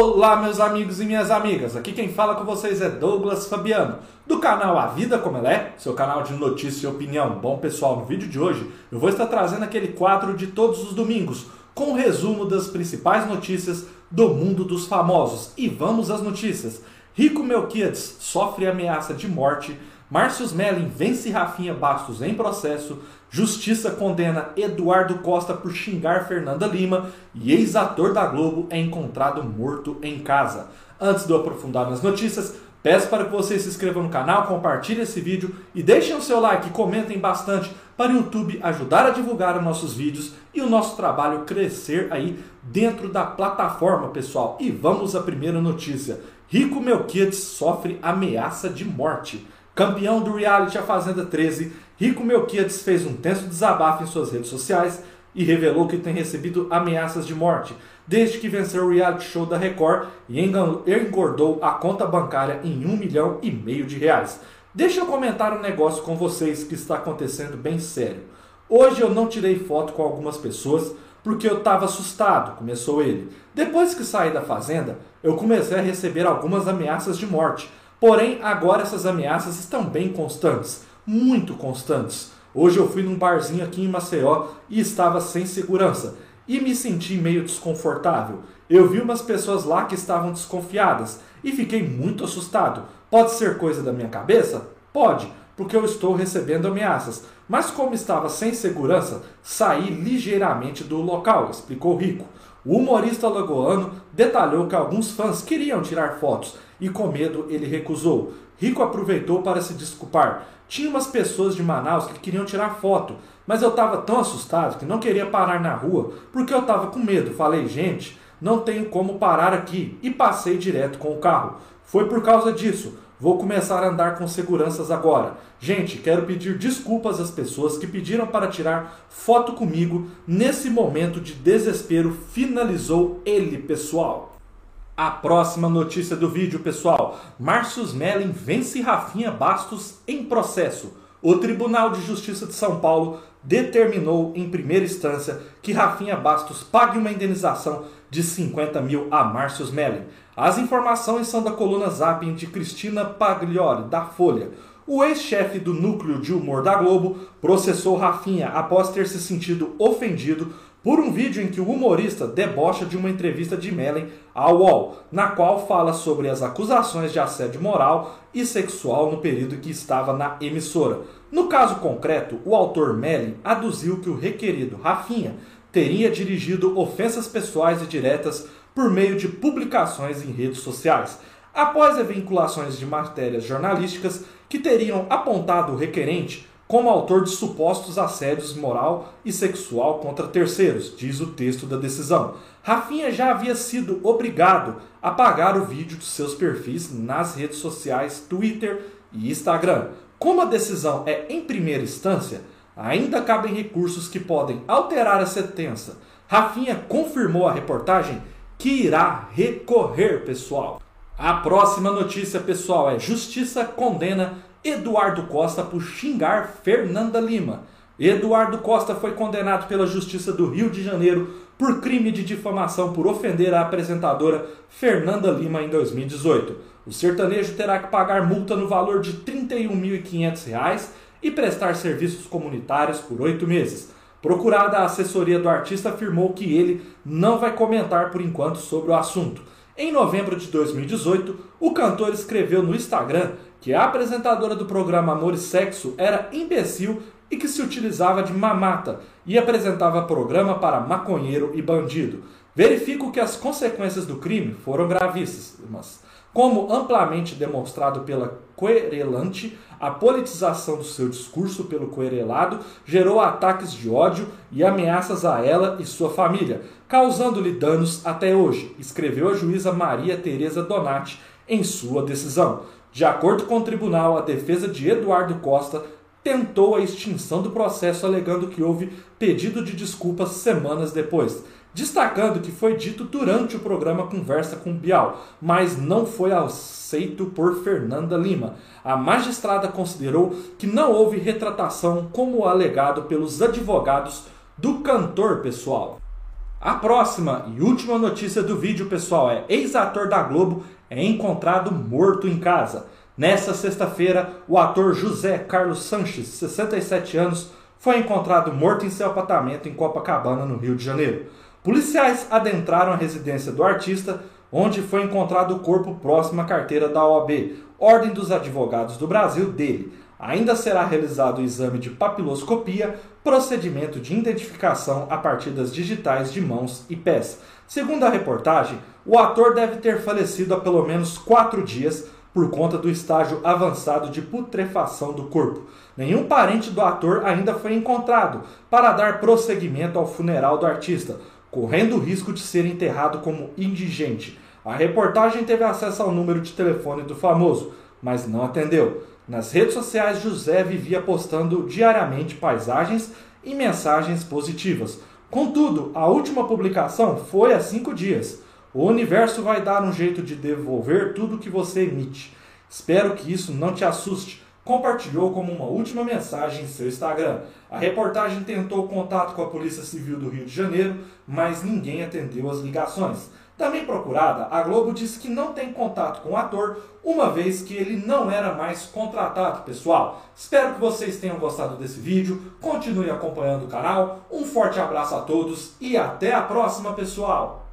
Olá, meus amigos e minhas amigas. Aqui quem fala com vocês é Douglas Fabiano, do canal A Vida Como Ela É, seu canal de notícia e opinião. Bom, pessoal, no vídeo de hoje eu vou estar trazendo aquele quadro de todos os domingos, com um resumo das principais notícias do mundo dos famosos. E vamos às notícias. Rico Melquiades sofre ameaça de morte Márcio Smelling vence Rafinha Bastos em processo. Justiça condena Eduardo Costa por xingar Fernanda Lima. E ex-ator da Globo é encontrado morto em casa. Antes de eu aprofundar nas notícias, peço para que vocês se inscrevam no canal, compartilhem esse vídeo e deixem o seu like comentem bastante para o YouTube ajudar a divulgar os nossos vídeos e o nosso trabalho crescer aí dentro da plataforma, pessoal. E vamos à primeira notícia. Rico Melquiades sofre ameaça de morte. Campeão do reality A Fazenda 13, Rico Melquiades fez um tenso desabafo em suas redes sociais e revelou que tem recebido ameaças de morte desde que venceu o reality show da Record e engordou a conta bancária em um milhão e meio de reais. Deixa eu comentar um negócio com vocês que está acontecendo bem sério. Hoje eu não tirei foto com algumas pessoas porque eu estava assustado, começou ele. Depois que saí da fazenda, eu comecei a receber algumas ameaças de morte Porém, agora essas ameaças estão bem constantes, muito constantes. Hoje eu fui num barzinho aqui em Maceió e estava sem segurança e me senti meio desconfortável. Eu vi umas pessoas lá que estavam desconfiadas e fiquei muito assustado. Pode ser coisa da minha cabeça? Pode, porque eu estou recebendo ameaças. Mas como estava sem segurança, saí ligeiramente do local, explicou Rico. O humorista lagoano detalhou que alguns fãs queriam tirar fotos e, com medo, ele recusou. Rico aproveitou para se desculpar. Tinha umas pessoas de Manaus que queriam tirar foto, mas eu estava tão assustado que não queria parar na rua porque eu estava com medo. Falei, gente, não tenho como parar aqui e passei direto com o carro. Foi por causa disso. Vou começar a andar com seguranças agora. Gente, quero pedir desculpas às pessoas que pediram para tirar foto comigo nesse momento de desespero. Finalizou ele, pessoal. A próxima notícia do vídeo, pessoal. Márcio Smelling vence Rafinha Bastos em processo. O Tribunal de Justiça de São Paulo determinou em primeira instância que Rafinha Bastos pague uma indenização de 50 mil a Márcio Smelling. As informações são da coluna Zapping de Cristina Pagliori, da Folha. O ex-chefe do núcleo de humor da Globo processou Rafinha após ter se sentido ofendido por um vídeo em que o humorista debocha de uma entrevista de Mellen ao UOL, na qual fala sobre as acusações de assédio moral e sexual no período que estava na emissora. No caso concreto, o autor Mellen aduziu que o requerido Rafinha teria dirigido ofensas pessoais e diretas por meio de publicações em redes sociais, após vinculações de matérias jornalísticas que teriam apontado o requerente como autor de supostos assédios moral e sexual contra terceiros, diz o texto da decisão. Rafinha já havia sido obrigado a apagar o vídeo dos seus perfis nas redes sociais Twitter e Instagram. Como a decisão é em primeira instância, ainda cabem recursos que podem alterar a sentença. Rafinha confirmou a reportagem que irá recorrer, pessoal. A próxima notícia, pessoal, é Justiça condena Eduardo Costa por xingar Fernanda Lima. Eduardo Costa foi condenado pela Justiça do Rio de Janeiro por crime de difamação por ofender a apresentadora Fernanda Lima em 2018. O sertanejo terá que pagar multa no valor de R$ 31.500 e prestar serviços comunitários por oito meses. Procurada, a assessoria do artista afirmou que ele não vai comentar por enquanto sobre o assunto. Em novembro de 2018, o cantor escreveu no Instagram que a apresentadora do programa Amor e Sexo era imbecil e que se utilizava de mamata e apresentava programa para maconheiro e bandido. Verifico que as consequências do crime foram gravíssimas. Como amplamente demonstrado pela querelante, a politização do seu discurso pelo querelado gerou ataques de ódio e ameaças a ela e sua família, causando-lhe danos até hoje, escreveu a juíza Maria Tereza Donati em sua decisão. De acordo com o tribunal, a defesa de Eduardo Costa tentou a extinção do processo alegando que houve pedido de desculpas semanas depois destacando que foi dito durante o programa Conversa com Bial, mas não foi aceito por Fernanda Lima. A magistrada considerou que não houve retratação como alegado pelos advogados do cantor pessoal. A próxima e última notícia do vídeo, pessoal, é ex-ator da Globo é encontrado morto em casa. Nessa sexta-feira, o ator José Carlos Sanches, 67 anos, foi encontrado morto em seu apartamento em Copacabana, no Rio de Janeiro. Policiais adentraram a residência do artista, onde foi encontrado o corpo próximo à carteira da OAB, Ordem dos Advogados do Brasil, dele. Ainda será realizado o exame de papiloscopia, procedimento de identificação a partir das digitais de mãos e pés. Segundo a reportagem, o ator deve ter falecido há pelo menos quatro dias por conta do estágio avançado de putrefação do corpo. Nenhum parente do ator ainda foi encontrado para dar prosseguimento ao funeral do artista, correndo o risco de ser enterrado como indigente. A reportagem teve acesso ao número de telefone do famoso, mas não atendeu. Nas redes sociais, José vivia postando diariamente paisagens e mensagens positivas. Contudo, a última publicação foi há cinco dias. O universo vai dar um jeito de devolver tudo que você emite. Espero que isso não te assuste. Compartilhou como uma última mensagem em seu Instagram. A reportagem tentou contato com a Polícia Civil do Rio de Janeiro, mas ninguém atendeu as ligações. Também procurada, a Globo disse que não tem contato com o ator, uma vez que ele não era mais contratado, pessoal. Espero que vocês tenham gostado desse vídeo, continue acompanhando o canal, um forte abraço a todos e até a próxima, pessoal!